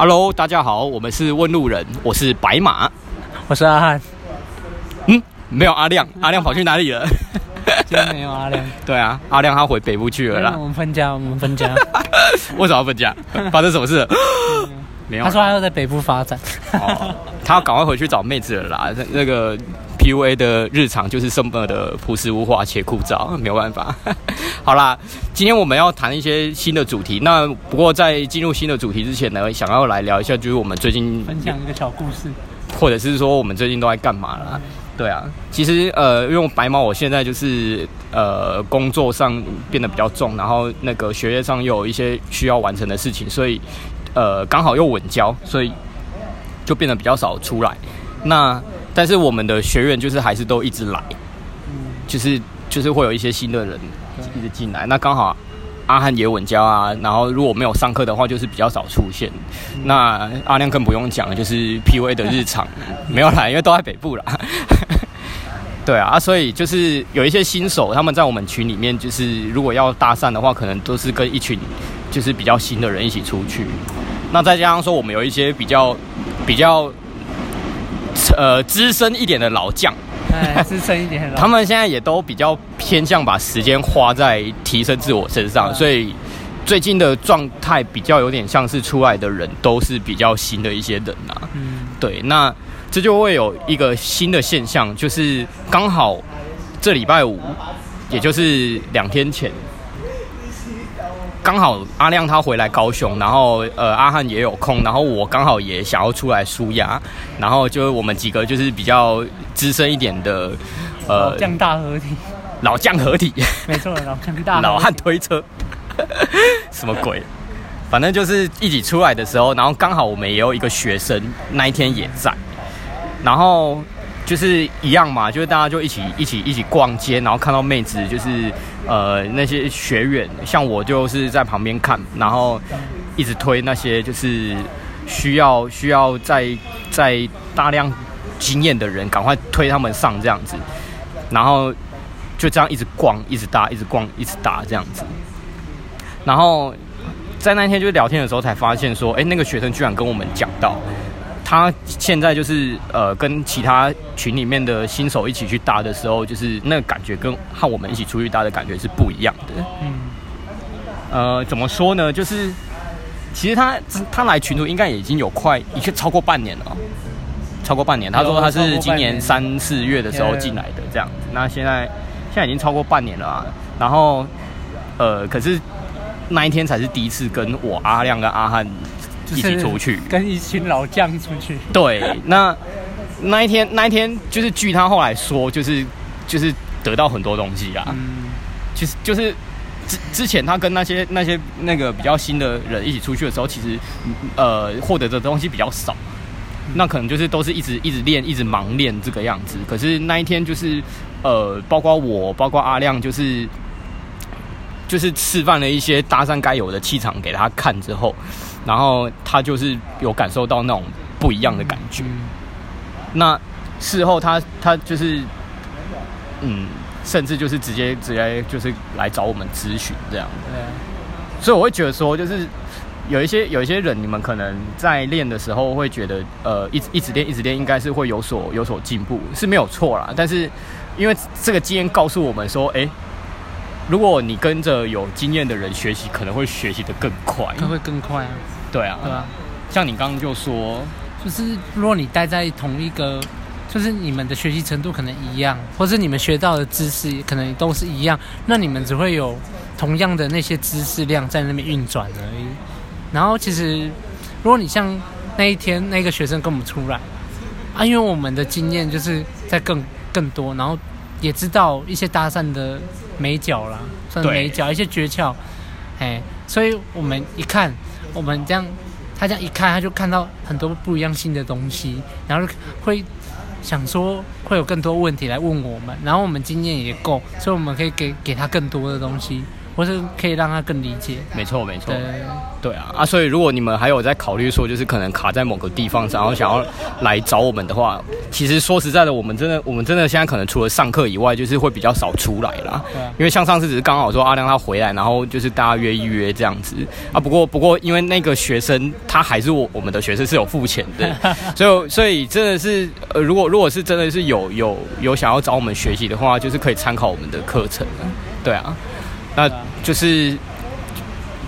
Hello，大家好，我们是问路人，我是白马，我是阿汉。嗯，没有阿亮，阿亮跑去哪里了？今天没有阿亮。对啊，阿亮他回北部去了啦。我们分家，我们分家。为什么要分家？发生什么事了？没有。他说他要在北部发展。哦，他要赶快回去找妹子了啦。那个 PUA 的日常就是这么的朴实无华且枯燥，没有办法。好啦，今天我们要谈一些新的主题。那不过在进入新的主题之前呢，想要来聊一下，就是我们最近分享一个小故事，或者是说我们最近都在干嘛啦？对啊，其实呃，因为白毛我现在就是呃工作上变得比较重，然后那个学业上又有一些需要完成的事情，所以呃刚好又稳交，所以就变得比较少出来。那但是我们的学员就是还是都一直来，就是就是会有一些新的人一直进来。那刚好阿汉也稳交啊，然后如果没有上课的话，就是比较少出现。那阿亮更不用讲了，就是 PUA 的日常 没有来，因为都在北部啦。对啊，所以就是有一些新手，他们在我们群里面，就是如果要搭讪的话，可能都是跟一群就是比较新的人一起出去。那再加上说，我们有一些比较比较。呃，资深一点的老将，哎，资深一点的老，他们现在也都比较偏向把时间花在提升自我身上，所以最近的状态比较有点像是出来的人都是比较新的一些人呐、啊。嗯，对，那这就会有一个新的现象，就是刚好这礼拜五，也就是两天前。刚好阿亮他回来高雄，然后呃阿汉也有空，然后我刚好也想要出来舒压，然后就我们几个就是比较资深一点的呃老将大合体，老将合体，没错，老将大老汉推车，什么鬼？反正就是一起出来的时候，然后刚好我们也有一个学生那一天也在，然后。就是一样嘛，就是大家就一起一起一起逛街，然后看到妹子，就是呃那些学员，像我就是在旁边看，然后一直推那些就是需要需要在在大量经验的人，赶快推他们上这样子，然后就这样一直逛，一直搭，一直逛，一直搭这样子，然后在那天就聊天的时候才发现说，哎，那个学生居然跟我们讲到。他现在就是呃，跟其他群里面的新手一起去搭的时候，就是那个感觉跟和我们一起出去搭的感觉是不一样的。嗯，呃，怎么说呢？就是其实他他来群组应该已经有快已经超过半年了，超过半年。他说他是今年三四月的时候进来的这样子。那现在现在已经超过半年了啊。然后呃，可是那一天才是第一次跟我阿亮跟阿汉。一起出去，跟一群老将出去。对，那那一天，那一天就是据他后来说，就是就是得到很多东西啊。嗯，其实就是之之前他跟那些那些那个比较新的人一起出去的时候，其实呃获得的东西比较少。那可能就是都是一直一直练，一直盲练这个样子。可是那一天就是呃，包括我，包括阿亮，就是就是示范了一些搭讪该有的气场给他看之后。然后他就是有感受到那种不一样的感觉。那事后他他就是，嗯，甚至就是直接直接就是来找我们咨询这样。对。所以我会觉得说，就是有一些有一些人，你们可能在练的时候会觉得，呃，一直一直练一直练，应该是会有所有所进步，是没有错啦。但是因为这个经验告诉我们说，哎。如果你跟着有经验的人学习，可能会学习得更快。他会更快啊。对啊。对啊。像你刚刚就说，就是如果你待在同一个，就是你们的学习程度可能一样，或是你们学到的知识可能都是一样，那你们只会有同样的那些知识量在那边运转而已。然后其实，如果你像那一天那个学生跟我们出来啊，因为我们的经验就是在更更多，然后也知道一些搭讪的。眉角啦，算美角一些诀窍，哎，所以我们一看，我们这样，他这样一看，他就看到很多不一样新的东西，然后会想说会有更多问题来问我们，然后我们经验也够，所以我们可以给给他更多的东西，或是可以让他更理解。没错，没错。对，对啊，啊，所以如果你们还有在考虑说，就是可能卡在某个地方，然后想要来找我们的话，其实说实在的，我们真的，我们真的现在可能除了上课以外，就是会比较少出来啦。对啊。因为像上次只是刚好说阿亮他回来，然后就是大家约一约这样子啊。不过，不过因为那个学生他还是我我们的学生是有付钱的，所以所以真的是呃，如果如果是真的是有有有想要找我们学习的话，就是可以参考我们的课程。对啊。那就是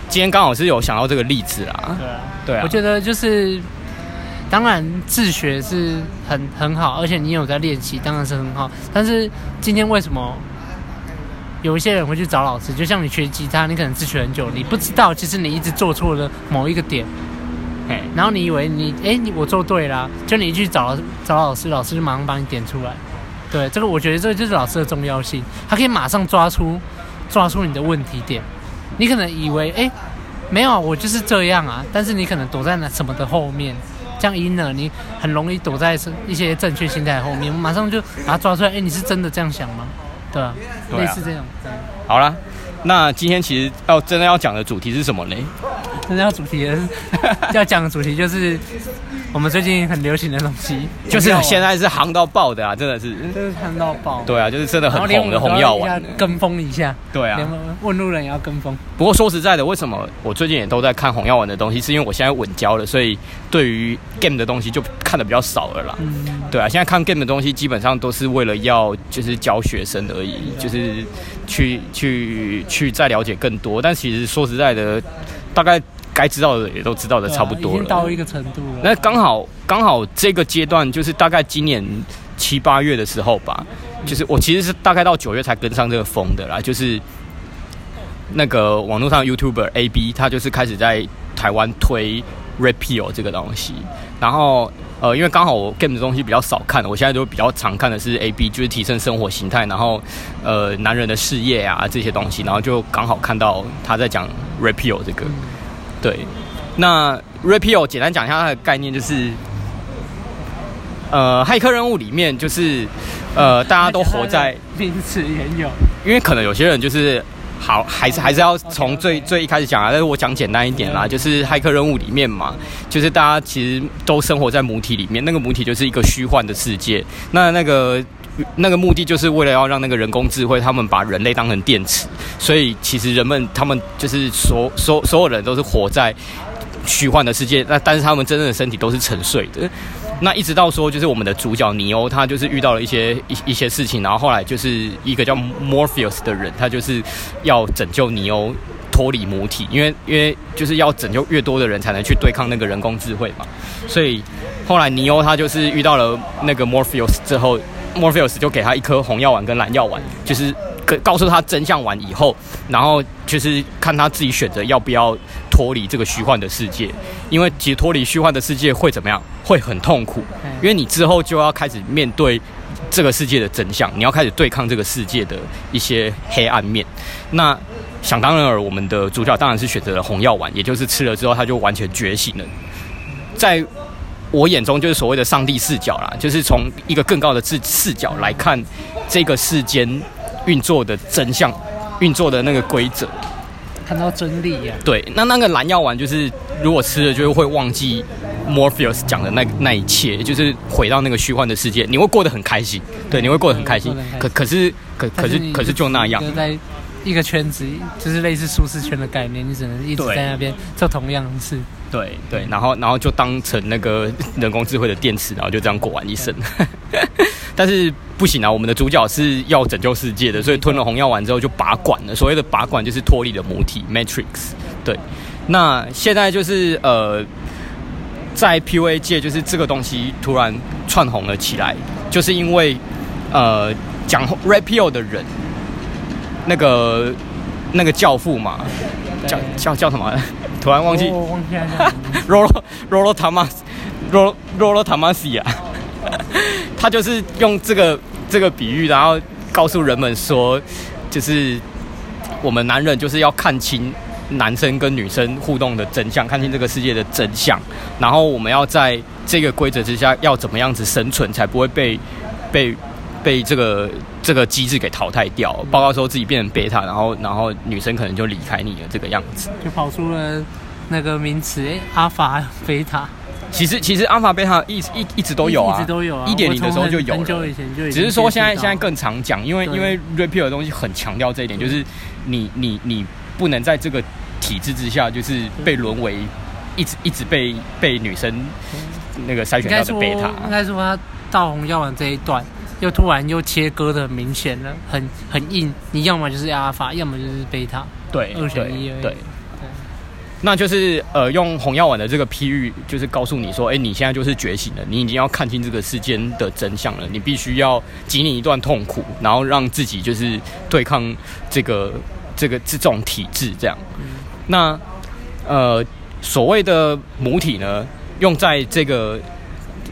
今天刚好是有想到这个例子啦。对啊，对啊。我觉得就是，当然自学是很很好，而且你有在练习，当然是很好。但是今天为什么有一些人会去找老师？就像你学吉他，你可能自学很久，你不知道其实你一直做错了某一个点，哎，然后你以为你哎，你我做对啦，就你去找找老师，老师就马上帮你点出来。对，这个我觉得这个就是老师的重要性，他可以马上抓出。抓出你的问题点，你可能以为哎、欸，没有，我就是这样啊。但是你可能躲在那什么的后面，这样因呢，你很容易躲在一些正确心态后面，马上就把它抓出来。哎、欸，你是真的这样想吗？对啊，对啊，类似这种。对，好啦，那今天其实要真的要讲的主题是什么呢？要主题的 要讲的主题就是。我们最近很流行的东西，就是现在是行到爆的啊！真的是，就是夯到爆。对啊，就是真的很红的红药丸，跟风一下。对啊，问路人也要跟风。不过说实在的，为什么我最近也都在看红药丸的东西？是因为我现在稳交了，所以对于 game 的东西就看的比较少了啦。嗯，对啊，现在看 game 的东西基本上都是为了要就是教学生而已，就是去去去再了解更多。但其实说实在的，大概。该知道的也都知道的差不多了，已经到一个程度了。那刚好刚好这个阶段就是大概今年七八月的时候吧，就是我其实是大概到九月才跟上这个风的啦。就是那个网络上 YouTuber AB 他就是开始在台湾推 Repeal 这个东西，然后呃，因为刚好我 game 的东西比较少看，我现在都比较常看的是 AB，就是提升生活形态，然后呃男人的事业啊这些东西，然后就刚好看到他在讲 Repeal 这个。对，那 Rapio 简单讲一下它的概念，就是，呃，骇客任务里面就是，呃，大家都活在 名词也有，因为可能有些人就是好，还是还是要从最最一开始讲啊，但是我讲简单一点啦，就是骇客任务里面嘛，就是大家其实都生活在母体里面，那个母体就是一个虚幻的世界，那那个。那个目的就是为了要让那个人工智慧，他们把人类当成电池，所以其实人们他们就是所所所有人都是活在虚幻的世界，那但是他们真正的身体都是沉睡的。那一直到说就是我们的主角尼欧，他就是遇到了一些一一些事情，然后后来就是一个叫 Morpheus 的人，他就是要拯救尼欧脱离母体，因为因为就是要拯救越多的人才能去对抗那个人工智慧嘛。所以后来尼欧他就是遇到了那个 Morpheus 之后。Morpheus 就给他一颗红药丸跟蓝药丸，就是告诉他真相完以后，然后就是看他自己选择要不要脱离这个虚幻的世界，因为其实脱离虚幻的世界会怎么样？会很痛苦，因为你之后就要开始面对这个世界的真相，你要开始对抗这个世界的一些黑暗面。那想当然尔，我们的主角当然是选择了红药丸，也就是吃了之后他就完全觉醒了，在。我眼中就是所谓的上帝视角啦，就是从一个更高的视视角来看这个世间运作的真相，运作的那个规则，看到真理呀。对，那那个蓝药丸就是如果吃了，就会忘记 Morpheus 讲的那那一切，就是回到那个虚幻的世界，你会过得很开心。对，你会过得很开心。可可是可可是可是就那样。一个圈子就是类似舒适圈的概念，你只能一直在那边做同样的事。对对，然后然后就当成那个人工智慧的电池，然后就这样过完一生。但是不行啊，我们的主角是要拯救世界的，所以吞了红药丸之后就拔管了。所谓的拔管就是脱离了母体 Matrix。对，那现在就是呃，在 PUA 界就是这个东西突然窜红了起来，就是因为呃讲 Rapio 的人。那个那个教父嘛，叫叫叫什么？突然忘记。我忘记了。罗罗罗罗塔马斯，罗罗罗塔马西亚。他就是用这个这个比喻，然后告诉人们说，就是我们男人就是要看清男生跟女生互动的真相，看清这个世界的真相，然后我们要在这个规则之下要怎么样子生存，才不会被被。被这个这个机制给淘汰掉，报告说自己变成贝塔，然后然后女生可能就离开你了这个样子，就跑出了那个名词，哎，阿法贝塔。其实其实阿法贝塔一一一直都有啊，一直都有啊，一点零的时候就有了，很久以前就有，只是说现在现在更常讲，因为因为 repeal 的东西很强调这一点，就是你你你不能在这个体制之下，就是被沦为一直一直被被女生那个筛选掉的贝塔。应该说他到红药丸这一段，又突然又切割的明显了，很很硬，你要么就是阿尔法，要么就是贝塔，对，二选一而已。对。那就是呃，用红药丸的这个譬喻，就是告诉你说，哎，你现在就是觉醒了，你已经要看清这个世间的真相了，你必须要经历一段痛苦，然后让自己就是对抗这个这个这种体制这样。那呃，所谓的母体呢，用在这个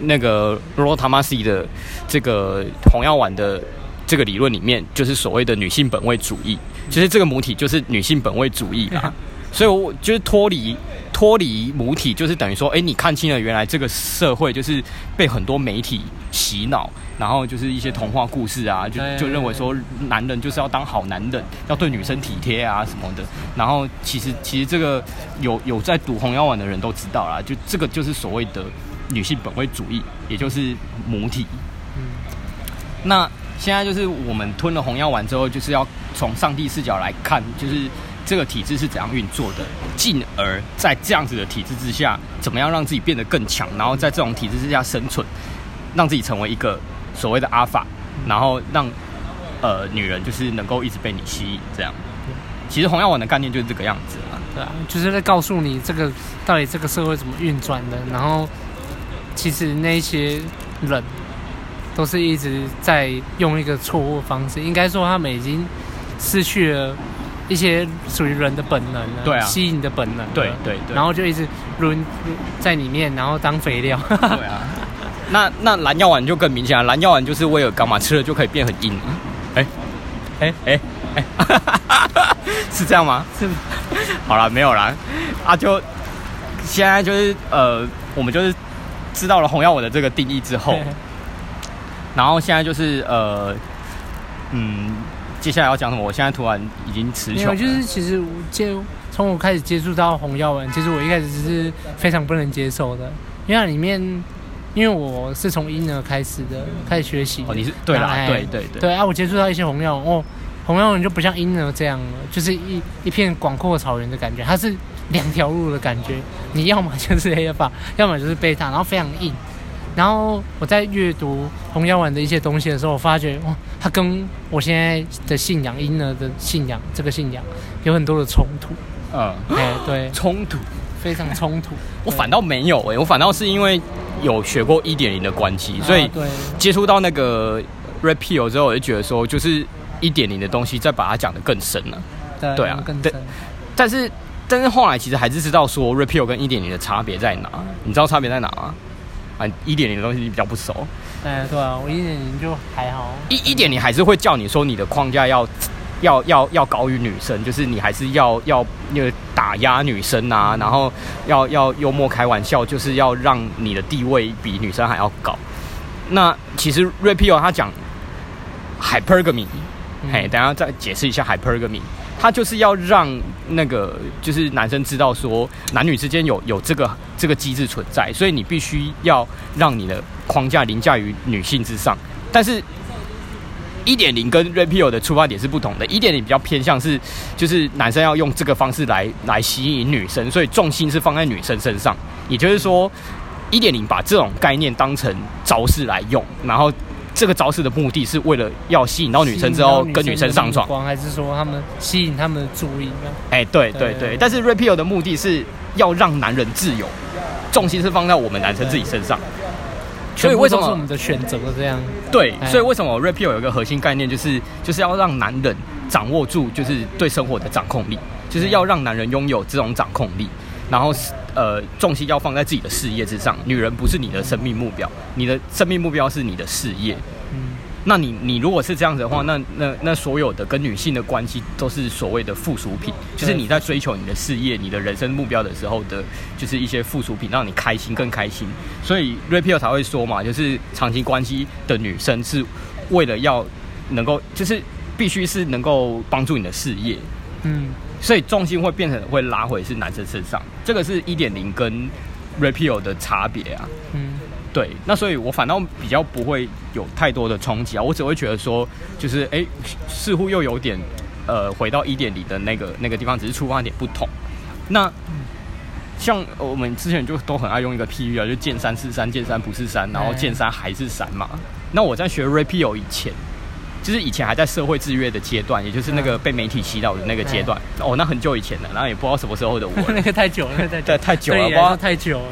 那个 Rollo Tomassi 的这个红药丸的这个理论里面，就是所谓的女性本位主义，其实这个母体就是女性本位主义啦。所以，我就是脱离脱离母体，就是等于说，哎，你看清了原来这个社会就是被很多媒体洗脑，然后就是一些童话故事啊，就就认为说男人就是要当好男人，要对女生体贴啊什么的。然后，其实其实这个有有在读红药丸的人都知道啦，就这个就是所谓的女性本位主义，也就是母体。嗯。那现在就是我们吞了红药丸之后，就是要从上帝视角来看，就是。这个体制是怎样运作的？进而在这样子的体制之下，怎么样让自己变得更强？然后在这种体制之下生存，让自己成为一个所谓的阿法，然后让呃女人就是能够一直被你吸引。这样，其实红药丸的概念就是这个样子啊。对啊，就是在告诉你这个到底这个社会怎么运转的。然后，其实那些人都是一直在用一个错误方式，应该说他们已经失去了。一些属于人的本能，对啊，吸引的本能，对对对，然后就一直轮在里面，然后当肥料。对啊，那那蓝药丸就更明显了，蓝药丸就是威尔刚嘛，吃了就可以变很硬。哎哎哎哎，是这样吗？是。好了，没有啦啊，就现在就是呃，我们就是知道了红药丸的这个定义之后，然后现在就是呃，嗯。接下来要讲什么？我现在突然已经词穷。就是其实我接从我开始接触到红药丸，其实我一开始是非常不能接受的，因为里面，因为我是从婴儿开始的，开始学习。哦，你是对啦，对对对。对啊，我接触到一些红药丸，哦，红药丸就不像婴儿这样了，就是一一片广阔草原的感觉，它是 两条路的感觉，你要么就是 Alpha，要么就是贝塔，然后非常硬。然后我在阅读红药丸的一些东西的时候，我发觉哇，它跟我现在的信仰婴儿的信仰这个信仰有很多的冲突。嗯，哎，对，冲突，非常冲突。我反倒没有哎、欸，我反倒是因为有学过一点零的关系，所以接触到那个 Red Pill 之后，我就觉得说，就是一点零的东西再把它讲得更深了。对，对啊，更深。但是但是后来其实还是知道说 Red Pill 跟一点零的差别在哪？你知道差别在哪吗？啊一点零的东西你比较不熟，哎，对啊，我一点零就还好。一一点零还是会叫你说你的框架要要要要高于女生，就是你还是要要那个打压女生啊，然后要要幽默开玩笑，就是要让你的地位比女生还要高。那其实 Red Pill 他讲 hypergamy，嘿，等下再解释一下 hypergamy。他就是要让那个就是男生知道说男女之间有有这个这个机制存在，所以你必须要让你的框架凌驾于女性之上。但是一点零跟 Red Pill 的出发点是不同的，一点零比较偏向是就是男生要用这个方式来来吸引女生，所以重心是放在女生身上。也就是说，一点零把这种概念当成招式来用，然后。这个招式的目的是为了要吸引到女生之后跟女生上床，还是说他们吸引他们的注意？哎，对对对。但是 Pill 的目的是要让男人自由，重心是放在我们男生自己身上。所以为什么是我们的选择这样？对，所以为什么 Pill 有一个核心概念，就是就是要让男人掌握住就是对生活的掌控力，就是要让男人拥有这种掌控力。然后，呃，重心要放在自己的事业之上。女人不是你的生命目标，你的生命目标是你的事业。嗯，那你你如果是这样子的话，那那那所有的跟女性的关系都是所谓的附属品，就是你在追求你的事业、你的人生目标的时候的，就是一些附属品，让你开心更开心。所以 Red Pill 才会说嘛，就是长期关系的女生是为了要能够，就是必须是能够帮助你的事业，嗯，所以重心会变成会拉回是男生身上。这个是一点零跟 repeal 的差别啊。嗯，对，那所以我反倒比较不会有太多的冲击啊，我只会觉得说，就是哎，似乎又有点呃回到一点零的那个那个地方，只是出发点不同。那像我们之前就都很爱用一个譬喻啊，就见山是山，见山不是山，然后见山还是山嘛。那我在学 repeal 以前，就是以前还在社会制约的阶段，也就是那个被媒体洗脑的那个阶段。哦，那很久以前了，然后也不知道什么时候的我。那个太久了，太对太久了，不知道太久了。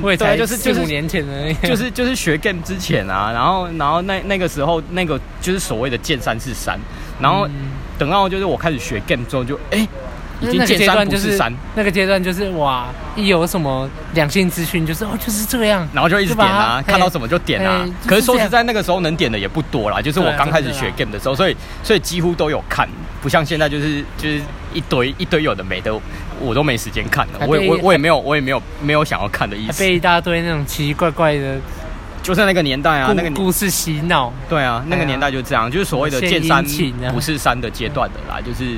我也才就是四五年前的那个，就是就是学 game 之前啊，然后然后那那个时候那个就是所谓的见山是山，然后等到就是我开始学 game 之后就哎。欸已经见山不是山，那个阶段就是哇，一有什么两性资讯，就是哦，就是这样，然后就一直点啊，看到什么就点啊。可是说实在，那个时候能点的也不多啦，就是我刚开始学 game 的时候，所以所以几乎都有看，不像现在就是就是一堆一堆有的没的，我都没时间看了。我也我我也没有我也没有没有想要看的意思。被一大堆那种奇奇怪怪的，就是那个年代啊，那个故事洗脑。对啊，那个年代就这样，就是所谓的见山不是山的阶段的啦，就是。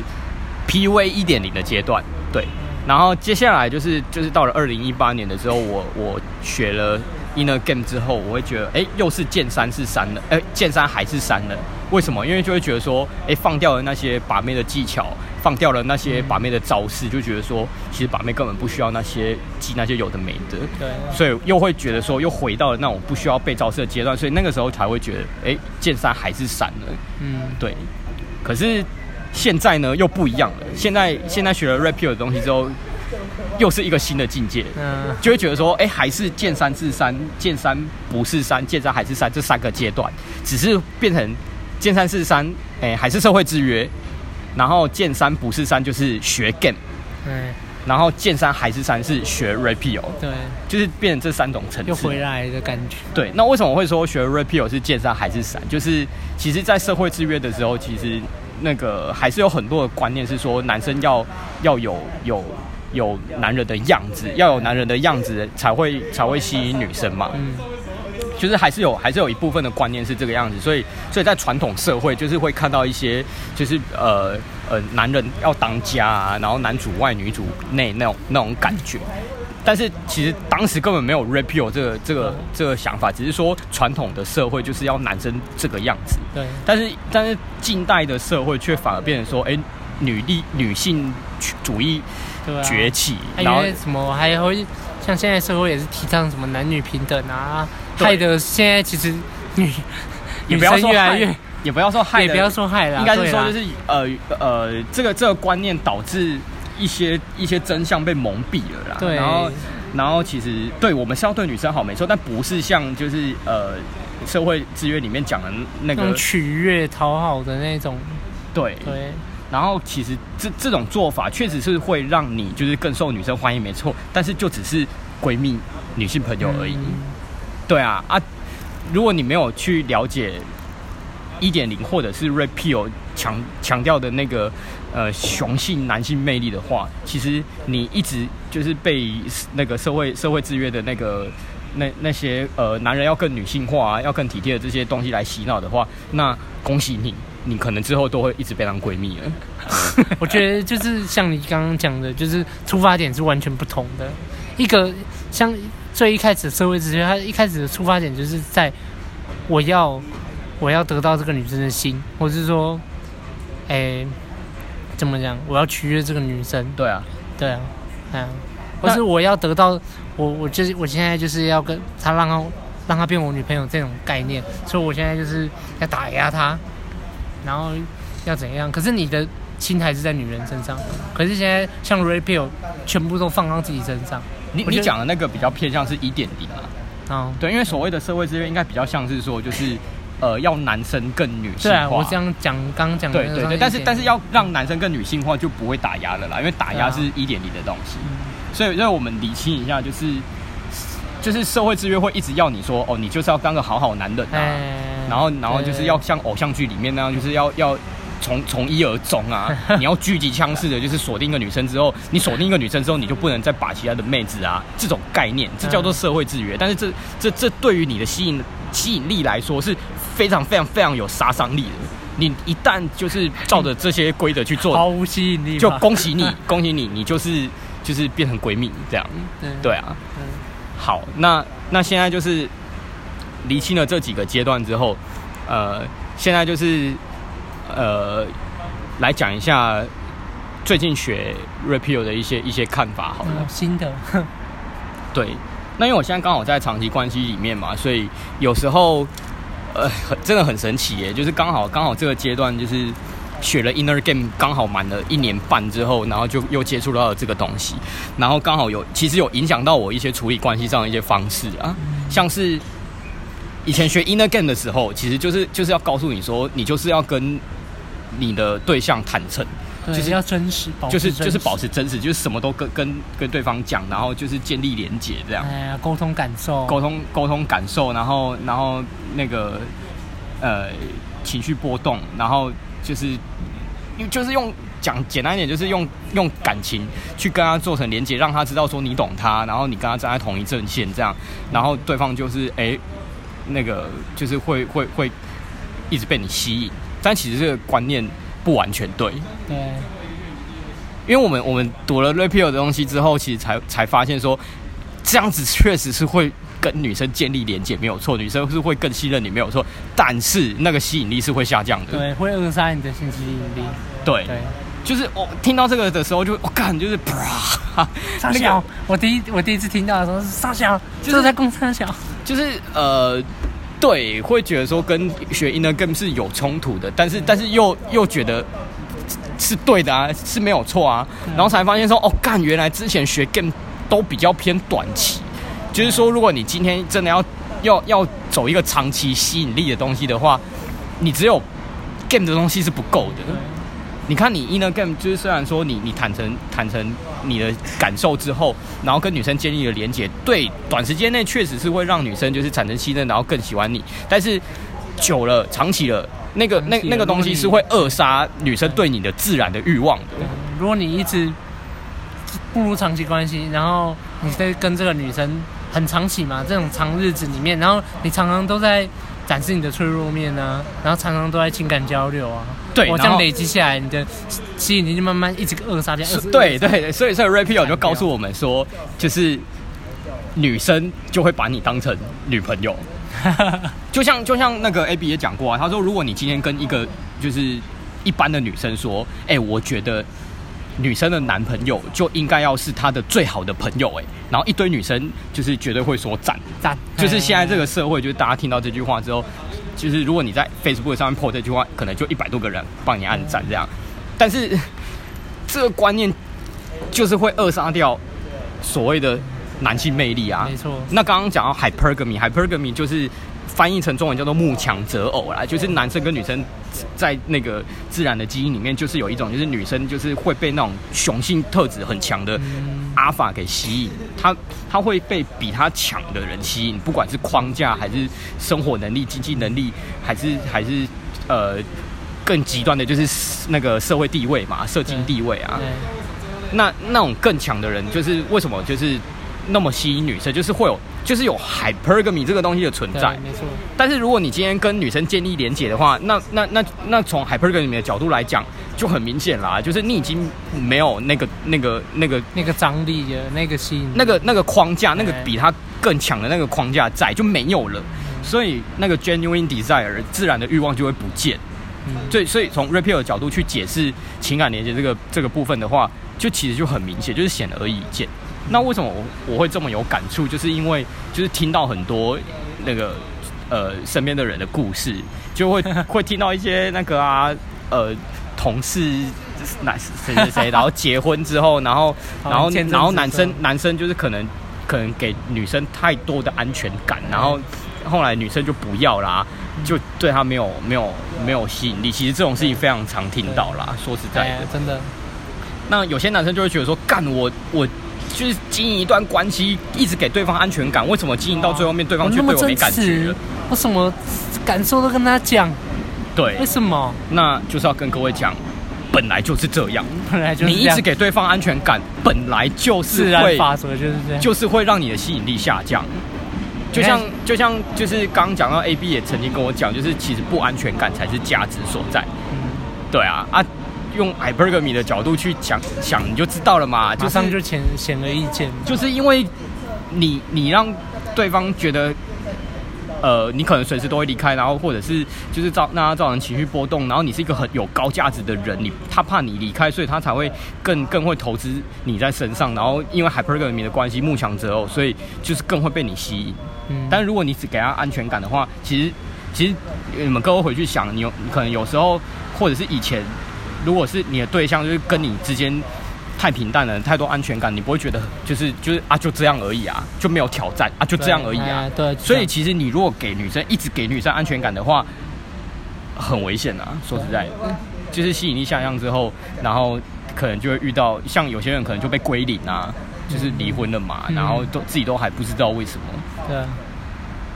PUA 一点零的阶段，对，然后接下来就是就是到了二零一八年的时候，我我学了 Inner Game 之后，我会觉得，哎，又是剑三是山了，哎，剑三还是山了，为什么？因为就会觉得说，哎，放掉了那些把妹的技巧，放掉了那些把妹的招式，就觉得说，其实把妹根本不需要那些记那些有的没的，对，所以又会觉得说，又回到了那种不需要被招式的阶段，所以那个时候才会觉得，哎，剑三还是山了，嗯，对，可是。现在呢又不一样了。现在现在学了 Rapio 的东西之后，又是一个新的境界。嗯，就会觉得说，哎，还是见山是山，见山不是山，见山还是山，这三个阶段，只是变成见山是山，哎，还是社会制约。然后见山不是山，就是学 game。对。然后见山还是山，是学 Rapio。对。就是变成这三种层次。又回来的感觉。对。那为什么我会说学 Rapio 是见山还是山？就是其实，在社会制约的时候，其实。那个还是有很多的观念是说，男生要要有有有男人的样子，要有男人的样子才会才会吸引女生嘛。嗯，就是还是有还是有一部分的观念是这个样子，所以所以在传统社会就是会看到一些就是呃呃男人要当家啊，然后男主外女主内那种那种感觉。但是其实当时根本没有 repeal 这个这个这个想法，只是说传统的社会就是要男生这个样子。对。但是但是近代的社会却反而变成说，哎，女力女性主义崛起，然后什么还会像现在社会也是提倡什么男女平等啊，害得现在其实女女生越来越，也不要说害，也不要说害了，应该是说就是呃呃这个这个观念导致。一些一些真相被蒙蔽了啦，对，然后然后其实对我们是要对女生好没错，但不是像就是呃社会制约里面讲的那个取悦讨好的那种，对。对，然后其实这这种做法确实是会让你就是更受女生欢迎没错，但是就只是闺蜜女性朋友而已，嗯、对啊啊，如果你没有去了解一点零或者是 repeal 强强调的那个。呃，雄性男性魅力的话，其实你一直就是被那个社会社会制约的那个那那些呃男人要更女性化啊，要更体贴的这些东西来洗脑的话，那恭喜你，你可能之后都会一直被当闺蜜了。我觉得就是像你刚刚讲的，就是出发点是完全不同的。一个像最一开始的社会制约，他一开始的出发点就是在我要我要得到这个女生的心，或是说，哎、怎么讲？我要取悦这个女生。对啊，对啊，嗯，或是我要得到我，我就是我现在就是要跟她让她让她变我女朋友这种概念，所以我现在就是要打压她，然后要怎样？可是你的心还是在女人身上。可是现在像 Rapio 全部都放到自己身上。你你讲的那个比较偏向是一点零啊。哦，对，因为所谓的社会资源应该比较像是说就是。呃，要男生更女性化。对啊，我这样讲，刚讲的。对对对，但是但是要让男生更女性化，就不会打压了啦，因为打压是一点零的东西。啊、所以，让我们理清一下，就是就是社会制约会一直要你说，哦，你就是要当个好好男人啊，欸、然后然后就是要像偶像剧里面那样，就是要要从从一而终啊，你要狙击枪式的，就是锁定一个女生之后，你锁定一个女生之后，你就不能再把其他的妹子啊，这种概念，这叫做社会制约。但是这这这对于你的吸引吸引力来说是。非常非常非常有杀伤力的。你一旦就是照着这些规则去做，毫无吸引力，就恭喜你，恭喜你，你就是就是变成闺蜜这样。对对啊，好，那那现在就是厘清了这几个阶段之后，呃，现在就是呃，来讲一下最近学 Red 的一些一些看法，好了，新的，对，那因为我现在刚好在长期关系里面嘛，所以有时候。呃，很 真的很神奇耶！就是刚好刚好这个阶段，就是学了 Inner Game，刚好满了一年半之后，然后就又接触到了这个东西，然后刚好有其实有影响到我一些处理关系上的一些方式啊，像是以前学 Inner Game 的时候，其实就是就是要告诉你说，你就是要跟你的对象坦诚。就是要真实，就是就是保持真实，就是什么都跟跟跟对方讲，然后就是建立连结这样。哎呀，沟通感受，沟通沟通感受，然后然后那个呃情绪波动，然后就是就是用讲简单一点，就是用用感情去跟他做成连结，让他知道说你懂他，然后你跟他站在同一阵线这样，然后对方就是哎、欸、那个就是会会会一直被你吸引，但其实这个观念。不完全对，对，因为我们我们读了 Repeal 的东西之后，其实才才发现说，这样子确实是会跟女生建立连接，没有错，女生是会更信任你，没有错，但是那个吸引力是会下降的，对，会扼杀你的性吸引力，对，对，就是我听到这个的时候就，就我感，就是啪，三小，那个、我第一我第一次听到的时候是沙小，就是在攻三小，就是呃。对，会觉得说跟学 Inner Game 是有冲突的，但是但是又又觉得是对的啊，是没有错啊，然后才发现说哦，干，原来之前学 Game 都比较偏短期，就是说如果你今天真的要要要走一个长期吸引力的东西的话，你只有 Game 的东西是不够的。你看，你 Inner Game 就是虽然说你你坦诚坦诚你的感受之后，然后跟女生建立了连接，对，短时间内确实是会让女生就是产生信任，然后更喜欢你。但是久了、长期了，那个那那个东西是会扼杀女生对你的自然的欲望的。如果你一直步入长期关系，然后你在跟这个女生很长期嘛，这种长日子里面，然后你常常都在。展示你的脆弱面啊，然后常常都在情感交流啊，对，我这样累积下来，你的吸引力就慢慢一直扼杀掉。对对对，所以所以 Rapio 就告诉我们说，就是女生就会把你当成女朋友，就像就像那个 AB 也讲过啊，他说如果你今天跟一个就是一般的女生说，哎、欸，我觉得。女生的男朋友就应该要是她的最好的朋友哎，然后一堆女生就是绝对会说赞赞，就是现在这个社会，就是大家听到这句话之后，就是如果你在 Facebook 上面 po 这句话，可能就一百多个人帮你按赞这样，但是这个观念就是会扼杀掉所谓的男性魅力啊，没错。那刚刚讲到 hypergamy，hypergamy 就是。翻译成中文叫做慕强择偶啦，就是男生跟女生在那个自然的基因里面，就是有一种，就是女生就是会被那种雄性特质很强的阿法给吸引，她她会被比她强的人吸引，不管是框架还是生活能力、经济能力，还是还是呃更极端的，就是那个社会地位嘛，社经地位啊。那那种更强的人，就是为什么就是那么吸引女生，就是会有。就是有 hypergamy 这个东西的存在，没错。但是如果你今天跟女生建立连结的话，那那那那从 hypergamy 的角度来讲，就很明显啦，就是你已经没有那个那个那个那个张力的那个吸引，那个那个框架，那个比他更强的那个框架在就没有了，所以那个 genuine desire 自然的欲望就会不见。嗯，对，所以从 repair 的角度去解释情感连接这个这个部分的话，就其实就很明显，就是显而易见。那为什么我我会这么有感触？就是因为就是听到很多那个呃身边的人的故事，就会 会听到一些那个啊呃同事男谁谁谁，然后结婚之后，然后然后然后男生男生就是可能可能给女生太多的安全感，然后后来女生就不要啦，就对他没有没有没有吸引力。其实这种事情非常常听到啦，说实在的，真的。那有些男生就会觉得说，干我我。就是经营一段关系，一直给对方安全感。为什么经营到最后面，对方却对我没感觉？我什么感受都跟他讲。对，为什么？那就是要跟各位讲，本来就是这样。本来就是。你一直给对方安全感，本来就是会，自然法则就是这样，就是会让你的吸引力下降。就像就像就是刚刚讲到 A B 也曾经跟我讲，就是其实不安全感才是价值所在。嗯，对啊啊，用 Hypergamy 的角度去想想，你就知道了嘛。马上就显显而易见，就是因为你你让对方觉得。呃，你可能随时都会离开，然后或者是就是造让他造成情绪波动，然后你是一个很有高价值的人，你他怕你离开，所以他才会更更会投资你在身上，然后因为 hypergamy 的关系，慕强择偶，所以就是更会被你吸引。嗯，但如果你只给他安全感的话，其实其实你们各位回去想，你有你可能有时候或者是以前，如果是你的对象就是跟你之间。太平淡了，太多安全感，你不会觉得就是就是啊，就这样而已啊，就没有挑战啊，就这样而已啊。对，所以其实你如果给女生一直给女生安全感的话，很危险啊。说实在的，就是吸引力下降之后，然后可能就会遇到像有些人可能就被归零啊，就是离婚了嘛，然后都自己都还不知道为什么。对，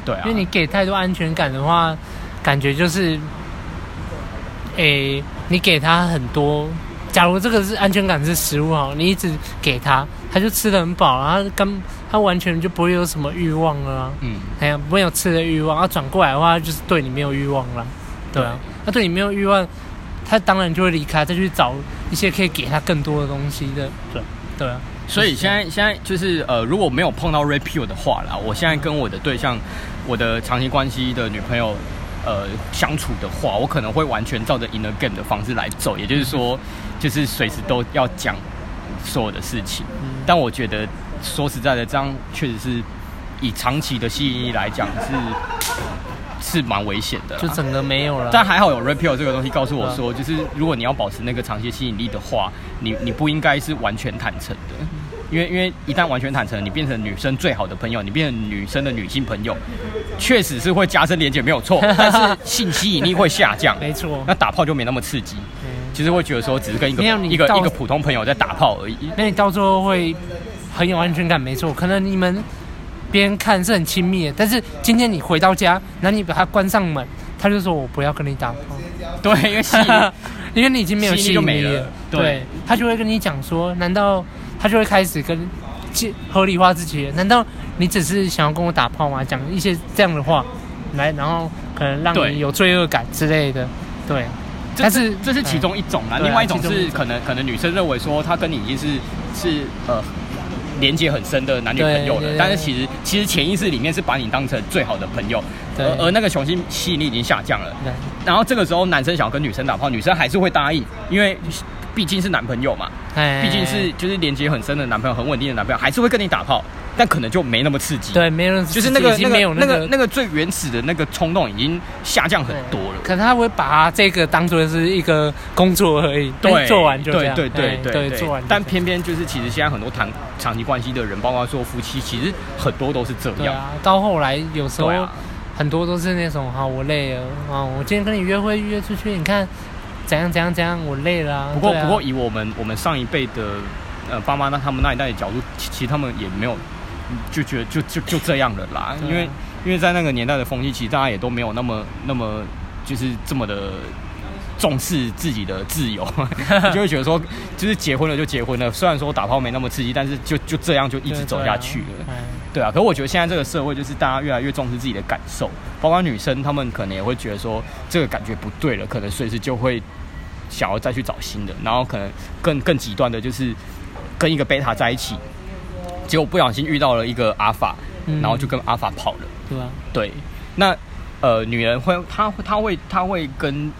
对啊，因为你给太多安全感的话，感觉就是，诶，你给他很多。假如这个是安全感是食物哈，你一直给他，他就吃的很饱，然后跟他完全就不会有什么欲望了、啊。嗯，哎呀，没有吃的欲望，他转过来的话就是对你没有欲望了。对啊，他对，对你没有欲望，他当然就会离开，再去找一些可以给他更多的东西的。对，对啊。所以现在现在就是呃，如果没有碰到 rapeo 的话啦，我现在跟我的对象，我的长期关系的女朋友。呃，相处的话，我可能会完全照着 in a game 的方式来走，也就是说，就是随时都要讲所有的事情。嗯、但我觉得说实在的，这样确实是以长期的吸引力来讲是是蛮危险的，就整个没有了。但还好有 repeal 这个东西告诉我说，就是如果你要保持那个长期吸引力的话，你你不应该是完全坦诚的。因为因为一旦完全坦诚，你变成女生最好的朋友，你变成女生的女性朋友，确实是会加深连接，没有错。但是性吸引力会下降，没错。那打炮就没那么刺激，其实会觉得说只是跟一个一个一个普通朋友在打炮而已。那你到最后会很有安全感，没错。可能你们别人看是很亲密的，但是今天你回到家，然后你把它关上门，他就说我不要跟你打炮。对，因为因为你已经没有吸引力了。对，对，他就会跟你讲说，难道？他就会开始跟合理化自己。难道你只是想要跟我打炮吗？讲一些这样的话来，然后可能让你有罪恶感之类的。对，但是这是其中一种啦。另外一种是可能可能女生认为说她跟你已经是是呃连接很深的男女朋友了，但是其实其实潜意识里面是把你当成最好的朋友，而而那个雄性吸引力已经下降了。然后这个时候男生想要跟女生打炮，女生还是会答应，因为。毕竟是男朋友嘛，毕竟是就是连接很深的男朋友，很稳定的男朋友，还是会跟你打炮，但可能就没那么刺激。对，没有，就是那个那个那个那个最原始的那个冲动已经下降很多了。可能他会把这个当做是一个工作而已，对，做完就这样。对对对对，做完。但偏偏就是其实现在很多谈长期关系的人，包括说夫妻，其实很多都是这样。啊，到后来有时候很多都是那种哈，我累了啊，我今天跟你约会约出去，你看。怎样怎样怎样，我累了啊。不过不过，以我们我们上一辈的呃爸妈那他们那一代的角度，其实他们也没有就觉得就就就这样了啦。因为因为在那个年代的风气，其实大家也都没有那么那么就是这么的重视自己的自由，就会觉得说，就是结婚了就结婚了。虽然说打炮没那么刺激，但是就就这样就一直走下去了。对啊，可是我觉得现在这个社会就是大家越来越重视自己的感受，包括女生，她们可能也会觉得说这个感觉不对了，可能随时就会想要再去找新的，然后可能更更极端的就是跟一个贝塔在一起，结果不小心遇到了一个阿法，然后就跟阿法跑了。对啊，对，那呃，女人会她她会她会跟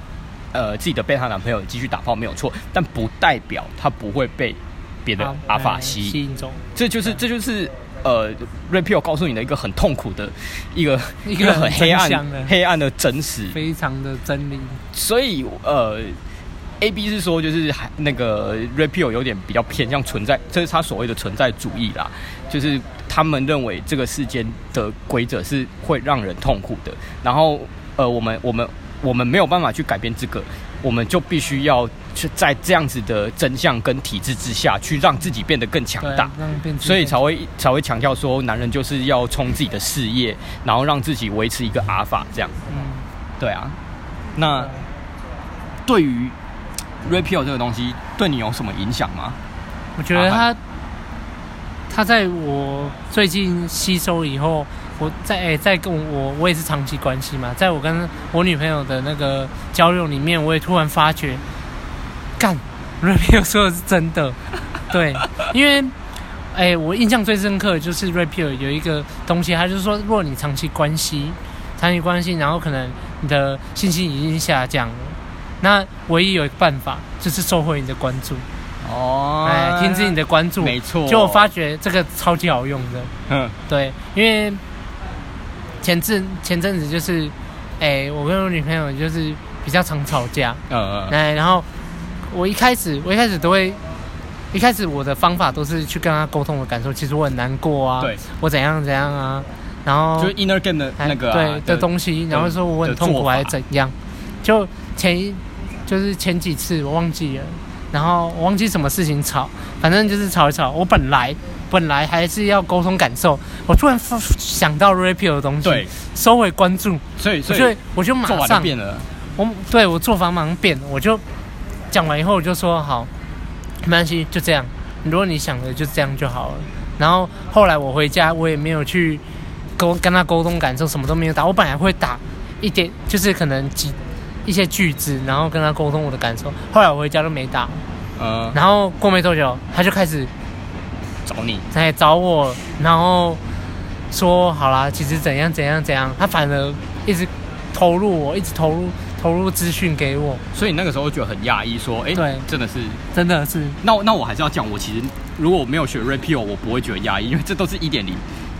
呃自己的贝塔男朋友继续打炮没有错，但不代表她不会被别的阿法吸引。中，这就是这就是。呃 r a p i o 告诉你的一个很痛苦的一个 一个很黑暗黑暗的真实，非常的真理。所以呃，A B 是说就是还那个 repeal 有点比较偏向存在，这是他所谓的存在主义啦，就是他们认为这个世间的规则是会让人痛苦的，然后呃，我们我们我们没有办法去改变这个。我们就必须要去在这样子的真相跟体制之下去让自己变得更强大，所以才会才会强调说，男人就是要冲自己的事业，然后让自己维持一个阿尔法这样。嗯，对啊。那对于 rapeo 这个东西，对你有什么影响吗？我觉得他他在我最近吸收以后，我在哎、欸，在跟我我也是长期关系嘛，在我跟我女朋友的那个交流里面，我也突然发觉，干 repeal 说的是真的，对，因为哎、欸，我印象最深刻的就是 Rapio 有一个东西，他就是说，如果你长期关系，长期关系，然后可能你的信心已经下降了，那唯一有一个办法就是收回你的关注。哦，哎，停止你的关注，没错。就我发觉这个超级好用的，嗯，对，因为前阵前阵子就是，哎，我跟我女朋友就是比较常吵架，嗯嗯，哎，然后我一开始我一开始都会，一开始我的方法都是去跟她沟通我的感受，其实我很难过啊，对，我怎样怎样啊，然后就是 inner game 的那个、啊、对的东西，然后说我很痛苦还是怎样，就前一就是前几次我忘记了。然后我忘记什么事情吵，反正就是吵一吵。我本来本来还是要沟通感受，我突然想到 Rapio 的东西，对，收回关注，所以所以我就马上变了。我对我做法马上变，我就讲完以后我就说好，没关系，就这样。如果你想的就这样就好了。然后后来我回家，我也没有去沟跟他沟通感受，什么都没有打。我本来会打一点，就是可能几。一些句子，然后跟他沟通我的感受。后来我回家都没打，嗯，然后过没多久，他就开始找你，来找我，然后说好啦，其实怎样怎样怎样，他反而一直投入我，一直投入投入资讯给我。所以那个时候觉得很讶异，说，哎，对，真的是，真的是。那那我还是要讲，我其实如果我没有学 Rapio，我不会觉得压抑，因为这都是一点零。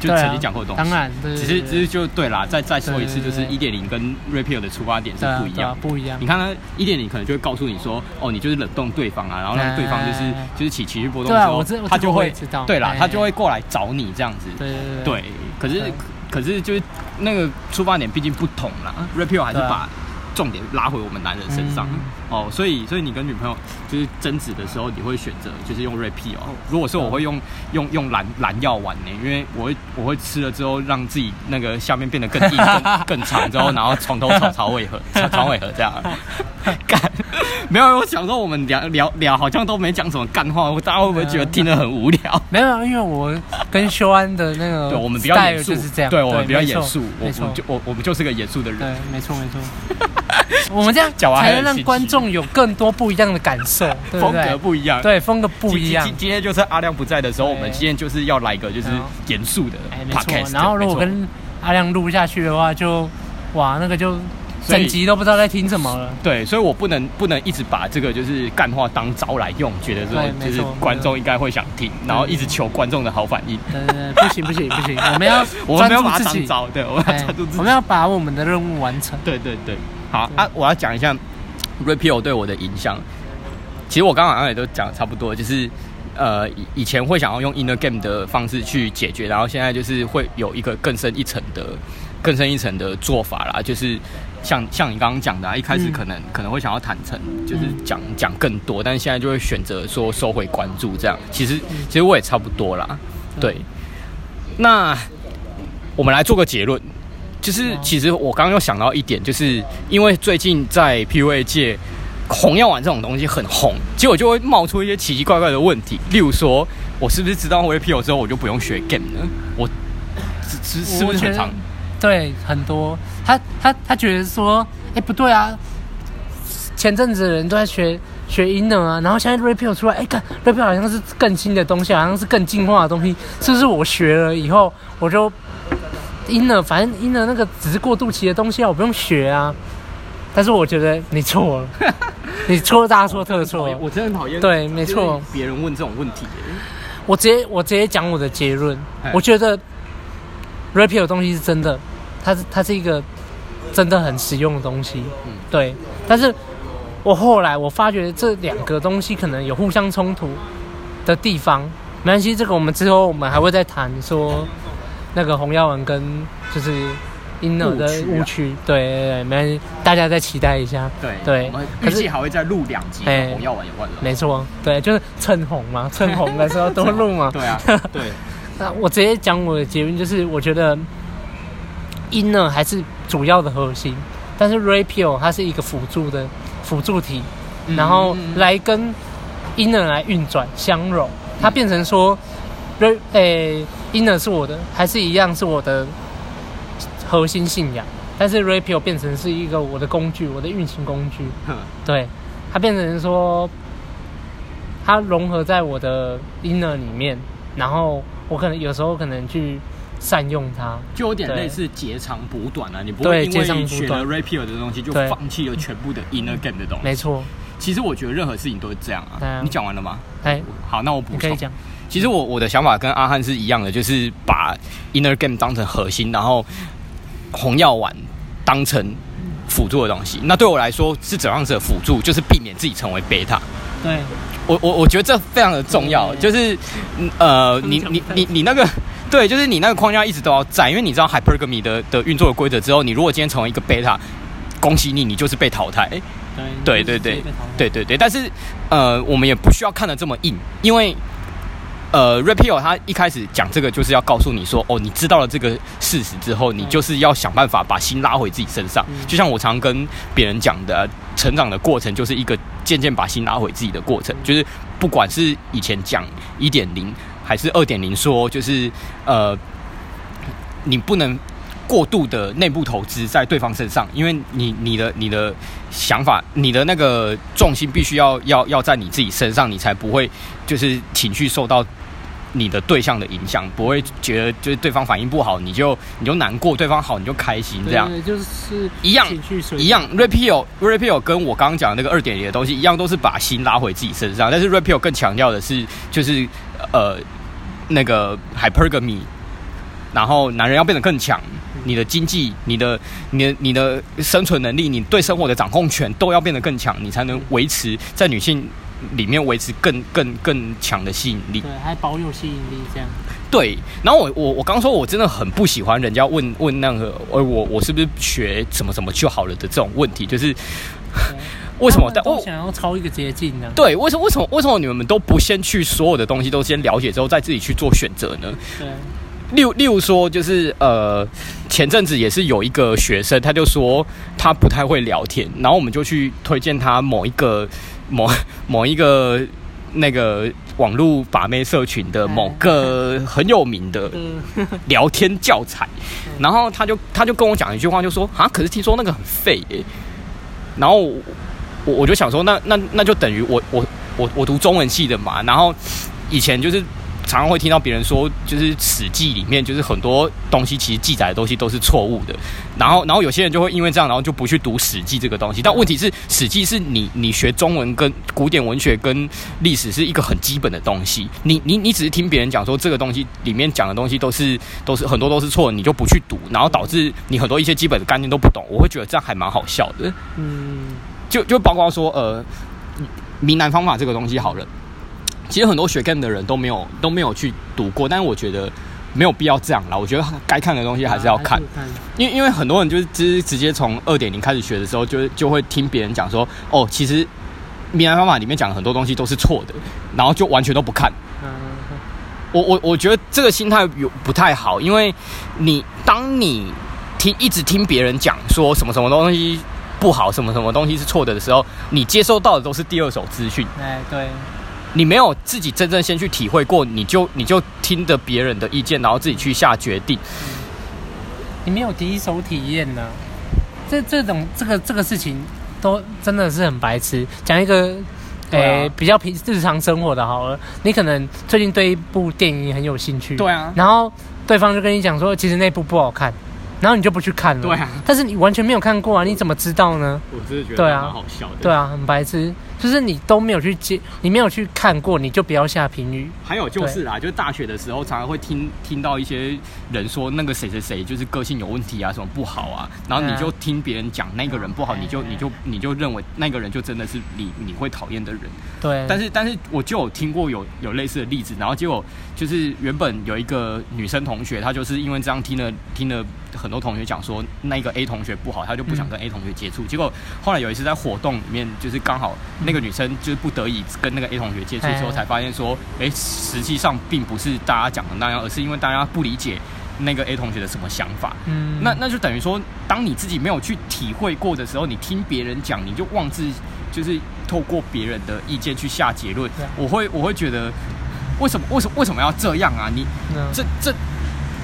就曾经讲过的东西，当然，只是只是就对啦。再再说一次，就是一点零跟 Rapio 的出发点是不一样，不一样。你看它一点零可能就会告诉你说，哦，你就是冷冻对方啊，然后让对方就是就是起情绪波动的时候，他就会知道，对啦，他就会过来找你这样子。对对对。可是可是就是那个出发点毕竟不同啦，Rapio 还是把。重点拉回我们男人身上、嗯、哦，所以所以你跟女朋友就是争执的时候，你会选择就是用 Rapio 哦。如果说我会用、嗯、用用蓝蓝药丸呢，因为我会我会吃了之后让自己那个下面变得更硬更 更长，之后然后床头吵床尾和床尾和这样。干，没有，我想说我们聊聊聊好像都没讲什么干话，大家会不会觉得听得很无聊？没有，因为我跟修安的那个对我们比较严肃，就是这样，对我们比较严肃，没错，就我我们就是个严肃的人，对，没错没错。我们这样讲完才能让观众有更多不一样的感受，风格不一样，对，风格不一样。今今天就是阿亮不在的时候，我们今天就是要来一个就是严肃的 podcast。然后如果跟阿亮录下去的话，就哇，那个就整集都不知道在听什么了。对，所以我不能不能一直把这个就是干话当招来用，觉得说就是观众应该会想听，然后一直求观众的好反应。对对对，不行不行不行，我们要 我们没有把它当招，对，我们要专注自己，我们要把我们的任务完成。对对对。好啊，我要讲一下 Rapio 对我的影响。其实我刚刚好像也都讲差不多，就是呃，以前会想要用 inner game 的方式去解决，然后现在就是会有一个更深一层的、更深一层的做法啦。就是像像你刚刚讲的、啊，一开始可能、嗯、可能会想要坦诚，就是讲讲更多，但是现在就会选择说收回关注这样。其实其实我也差不多啦。对，那我们来做个结论。就是，其实我刚刚又想到一点，就是因为最近在 PUA 界，红药丸这种东西很红，结果就会冒出一些奇奇怪怪的问题。例如说，我是不是知道 Rapio 之后，我就不用学 game 呢？我是是是不是很常？对，很多。他他他觉得说，哎，不对啊，前阵子的人都在学学 inner 啊，然后现在 Rapio 出来，哎，看 Rapio 好像是更新的东西，好像是更进化的东西，是不是我学了以后我就？inner，反正 inner 那个只是过渡期的东西啊，我不用学啊。但是我觉得你错了，你错大错特错。我真的很讨厌。对，没错。别人问这种问题，我直接我直接讲我的结论。我觉得 Rapio 的东西是真的，它是它是一个真的很实用的东西。嗯，对。但是我后来我发觉这两个东西可能有互相冲突的地方。没关系，这个我们之后我们还会再谈说。那个红药丸跟就是 inner 的误区，对对对，没大家再期待一下。对对，我们预计还会再录两集红药丸有关的。没错，对，就是趁红嘛，趁红的时候多录嘛。对啊，对。那我直接讲我的结论，就是我觉得 inner 还是主要的核心，但是 Rapio 它是一个辅助的辅助体，然后来跟 inner 来运转相融，它变成说。瑞诶 inner 是我的，还是一样是我的核心信仰，但是 Rapio 变成是一个我的工具，我的运行工具。哼对，它变成说，它融合在我的 inner 里面，然后我可能有时候可能去善用它，就有点类似截长补短啊。你不会因为学了 Rapio 的东西就放弃了全部的 inner game 的东西。没错。其实我觉得任何事情都是这样啊。啊你讲完了吗？哎，好，那我补充。可以讲。其实我我的想法跟阿汉是一样的，就是把 inner game 当成核心，然后红药丸当成辅助的东西。那对我来说是怎样子的辅助？就是避免自己成为贝塔。对，我我我觉得这非常的重要。就是呃，你你你你那个对，就是你那个框架一直都要在，因为你知道 hypergamy 的的运作的规则之后，你如果今天成为一个贝塔，恭喜你，你就是被淘汰。对对对对对对，但是呃，我们也不需要看得这么硬，因为呃 r e p e a l 他一开始讲这个就是要告诉你说，哦，你知道了这个事实之后，你就是要想办法把心拉回自己身上。就像我常跟别人讲的，成长的过程就是一个渐渐把心拉回自己的过程，就是不管是以前讲一点零还是二点零，说就是呃，你不能。过度的内部投资在对方身上，因为你你的你的想法，你的那个重心必须要要要在你自己身上，你才不会就是情绪受到你的对象的影响，不会觉得就是对方反应不好，你就你就难过，对方好你就开心，这样就是一样一样。Repeal Repeal 跟我刚刚讲的那个二点零的东西一样，都是把心拉回自己身上，但是 Repeal 更强调的是就是呃那个 Hypergamy，然后男人要变得更强。你的经济、你的、你的、你的生存能力、你对生活的掌控权都要变得更强，你才能维持在女性里面维持更、更、更强的吸引力。对，还保有吸引力这样。对，然后我我我刚说，我真的很不喜欢人家问问那个，呃我我是不是学什么什么就好了的这种问题，就是为什么？但我想要抄一个捷径呢？对，为什么？为什么？为什么你们都不先去所有的东西都先了解之后，再自己去做选择呢？对。例如，例如说，就是呃，前阵子也是有一个学生，他就说他不太会聊天，然后我们就去推荐他某一个某 某一个那个网络把妹社群的某个很有名的 聊天教材，然后他就他就跟我讲一句话，就说啊，可是听说那个很废耶，然后我我就想说，那那那就等于我我我我读中文系的嘛，然后以前就是。常常会听到别人说，就是《史记》里面就是很多东西其实记载的东西都是错误的，然后然后有些人就会因为这样，然后就不去读《史记》这个东西。但问题是，《史记》是你你学中文跟古典文学跟历史是一个很基本的东西，你你你只是听别人讲说这个东西里面讲的东西都是都是很多都是错的，你就不去读，然后导致你很多一些基本的概念都不懂。我会觉得这样还蛮好笑的。嗯，就就包括说呃，闽南方法这个东西好了。其实很多学 game 的人都没有都没有去读过，但是我觉得没有必要这样啦。我觉得该看的东西还是要看，因为因为很多人就是直直接从二点零开始学的时候，就就会听别人讲说，哦，其实闽南方法里面讲的很多东西都是错的，然后就完全都不看。我我我觉得这个心态有不太好，因为你当你听一直听别人讲说什么什么东西不好，什么什么东西是错的的时候，你接收到的都是第二手资讯。哎，对。你没有自己真正先去体会过，你就你就听着别人的意见，然后自己去下决定。你没有第一手体验呢？这这种这个这个事情都真的是很白痴。讲一个，诶、欸，比较平日常生活的好了。你可能最近对一部电影很有兴趣，对啊，然后对方就跟你讲说，其实那部不好看。然后你就不去看了，对啊，但是你完全没有看过啊，你怎么知道呢？我真的觉得蛮好笑的，对啊，很白痴，就是你都没有去接，你没有去看过，你就不要下评语。还有就是啦，就是大学的时候常常会听听到一些人说那个谁谁谁就是个性有问题啊，什么不好啊，然后你就听别人讲那个人不好，你就你就你就认为那个人就真的是你你会讨厌的人。对，但是但是我就有听过有有类似的例子，然后结果就是原本有一个女生同学，她就是因为这样听了听了。很多同学讲说那个 A 同学不好，她就不想跟 A 同学接触。嗯、结果后来有一次在活动里面，就是刚好那个女生就是不得已跟那个 A 同学接触之后，才发现说，哎、欸，实际上并不是大家讲的那样，而是因为大家不理解那个 A 同学的什么想法。嗯，那那就等于说，当你自己没有去体会过的时候，你听别人讲，你就妄自就是透过别人的意见去下结论。我会我会觉得为什么为什么为什么要这样啊？你、嗯、这这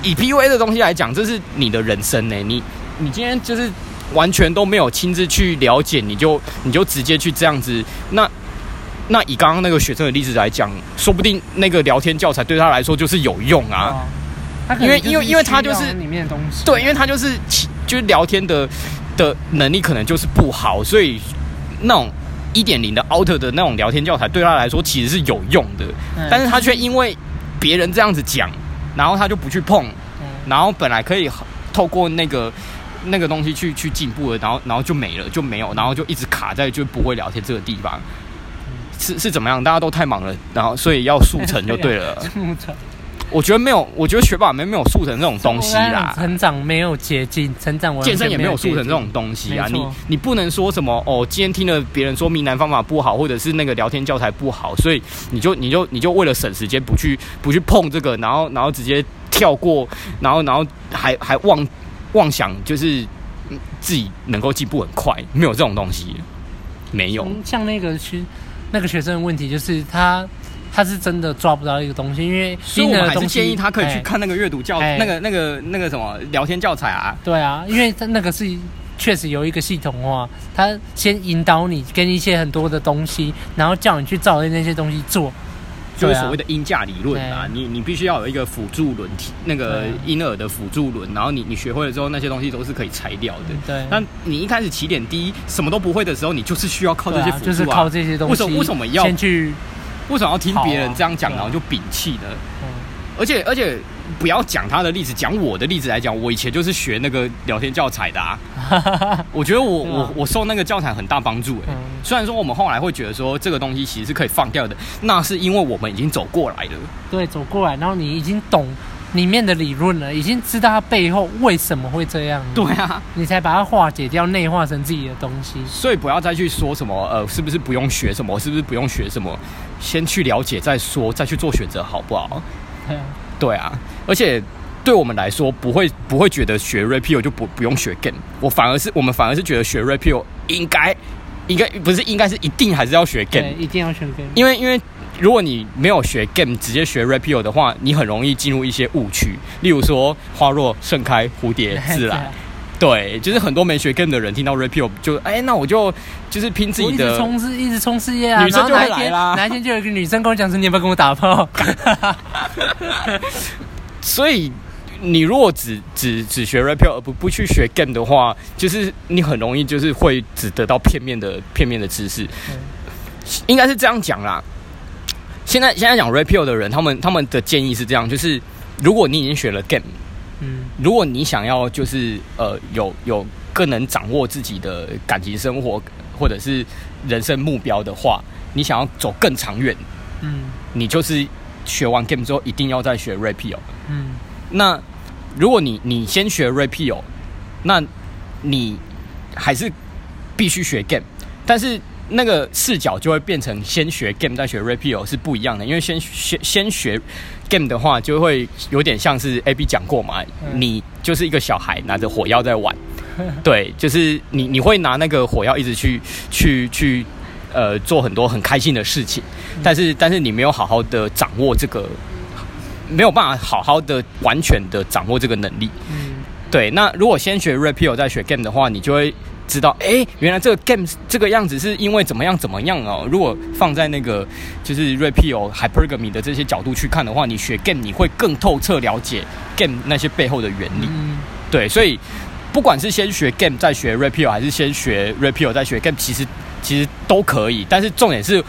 以 PUA 的东西来讲，这是你的人生呢、欸。你你今天就是完全都没有亲自去了解，你就你就直接去这样子。那那以刚刚那个学生的例子来讲，说不定那个聊天教材对他来说就是有用啊。哦、因为因为因为他就是里面的东西，对，因为他就是就是聊天的的能力可能就是不好，所以那种。一点零的 out 的那种聊天教材对他来说其实是有用的，嗯、但是他却因为别人这样子讲，然后他就不去碰，嗯、然后本来可以透过那个那个东西去去进步了，然后然后就没了，就没有，然后就一直卡在就不会聊天这个地方，嗯、是是怎么样？大家都太忙了，然后所以要速成就对了。我觉得没有，我觉得学霸没没有速成这种东西啦。成长没有捷径，成长健身也没有速成这种东西啊。你你不能说什么哦，今天听了别人说闽南方法不好，或者是那个聊天教材不好，所以你就你就你就为了省时间不去不去碰这个，然后然后直接跳过，然后然后还还妄妄想就是自己能够进步很快，没有这种东西，没有。像那个学那个学生的问题就是他。他是真的抓不到一个东西，因为所以我们还是建议他可以去看那个阅读教，欸、那个那个那个什么聊天教材啊。对啊，因为他那个是确实有一个系统化，他先引导你，给你一些很多的东西，然后叫你去照着那些东西做，就是所谓的音架理论啊。你你必须要有一个辅助轮体，那个婴儿的辅助轮，然后你你学会了之后，那些东西都是可以拆掉的。对，那你一开始起点低，什么都不会的时候，你就是需要靠这些辅助啊，就是靠这些东西。为什么为什么要先去？为什么要听别人这样讲，然后就摒弃呢？而且而且不要讲他的例子，讲我的例子来讲，我以前就是学那个聊天教材的啊。我觉得我我我受那个教材很大帮助哎。虽然说我们后来会觉得说这个东西其实是可以放掉的，那是因为我们已经走过来了。对，走过来，然后你已经懂。里面的理论了，已经知道它背后为什么会这样。对啊，你才把它化解掉，内化成自己的东西。所以不要再去说什么，呃，是不是不用学什么？是不是不用学什么？先去了解再说，再去做选择，好不好？对啊，对啊。而且对我们来说，不会不会觉得学 Rapio 就不不用学 Game。我反而是我们反而是觉得学 Rapio 应该应该不是应该是一定还是要学 Game，一定要学 Game。因为因为。如果你没有学 game，直接学 rapio 的话，你很容易进入一些误区。例如说，花若盛开，蝴蝶自来。对，就是很多没学 game 的人听到 rapio 就，哎、欸，那我就就是拼自己的，冲刺，一直冲事业啊。女生就会来啦。哪一天就有一个女生跟我讲说，你要不要跟我打炮？所以，你如果只只只学 rapio 而不不去学 game 的话，就是你很容易就是会只得到片面的片面的知识。嗯、应该是这样讲啦。现在现在讲 Rapio 的人，他们他们的建议是这样，就是如果你已经学了 Game，嗯，如果你想要就是呃有有更能掌握自己的感情生活或者是人生目标的话，你想要走更长远，嗯，你就是学完 Game 之后一定要再学 Rapio，嗯，那如果你你先学 Rapio，那你还是必须学 Game，但是。那个视角就会变成先学 game 再学 rapio 是不一样的，因为先先先学 game 的话，就会有点像是 AB 讲过嘛，你就是一个小孩拿着火药在玩，对，就是你你会拿那个火药一直去去去呃做很多很开心的事情，但是但是你没有好好的掌握这个，没有办法好好的完全的掌握这个能力，对，那如果先学 repeal 再学 game 的话，你就会。知道，哎，原来这个 game 这个样子是因为怎么样怎么样哦。如果放在那个就是 Rapio Hypergamy 的这些角度去看的话，你学 game 你会更透彻了解 game 那些背后的原理。嗯、对，所以不管是先学 game 再学 Rapio，还是先学 Rapio 再学 game，其实其实都可以。但是重点是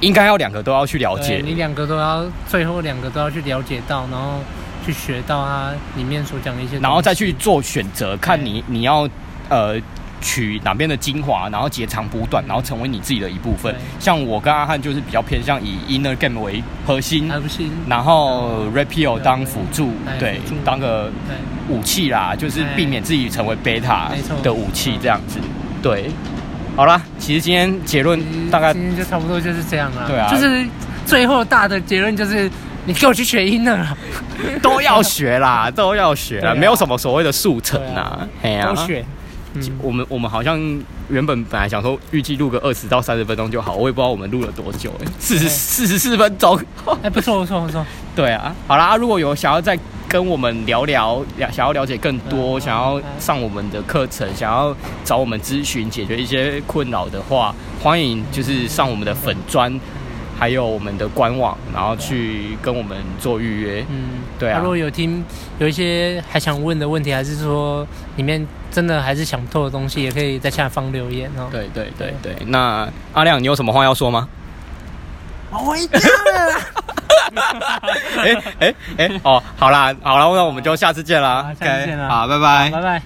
应该要两个都要去了解。你两个都要，最后两个都要去了解到，然后去学到它里面所讲的一些，然后再去做选择，看你你要呃。取哪边的精华，然后截长补短，然后成为你自己的一部分。像我跟阿汉就是比较偏向以 inner game 为核心，然后 rapio 当辅助，对，当个武器啦，就是避免自己成为 beta 的武器这样子。对，好啦，其实今天结论大概今天就差不多就是这样了。对啊，就是最后大的结论就是，你给我去学 inner 都要学啦，都要学啦，没有什么所谓的速成啊，都学。嗯、我们我们好像原本本来想说预计录个二十到三十分钟就好，我也不知道我们录了多久，哎，四十四十四分钟，哎，不错不错不错。对啊，好啦，如果有想要再跟我们聊聊，想要了解更多，想要上我们的课程，想要找我们咨询解决一些困扰的话，欢迎就是上我们的粉砖。还有我们的官网，然后去跟我们做预约。嗯，对啊。如果有听有一些还想问的问题，还是说里面真的还是想不透的东西，也可以在下方留言哦。对对对对。那阿亮，你有什么话要说吗？我回家了。哎哎哎，哦，好啦好啦，那我们就下次见啦。下次见啦。好，拜拜。拜拜。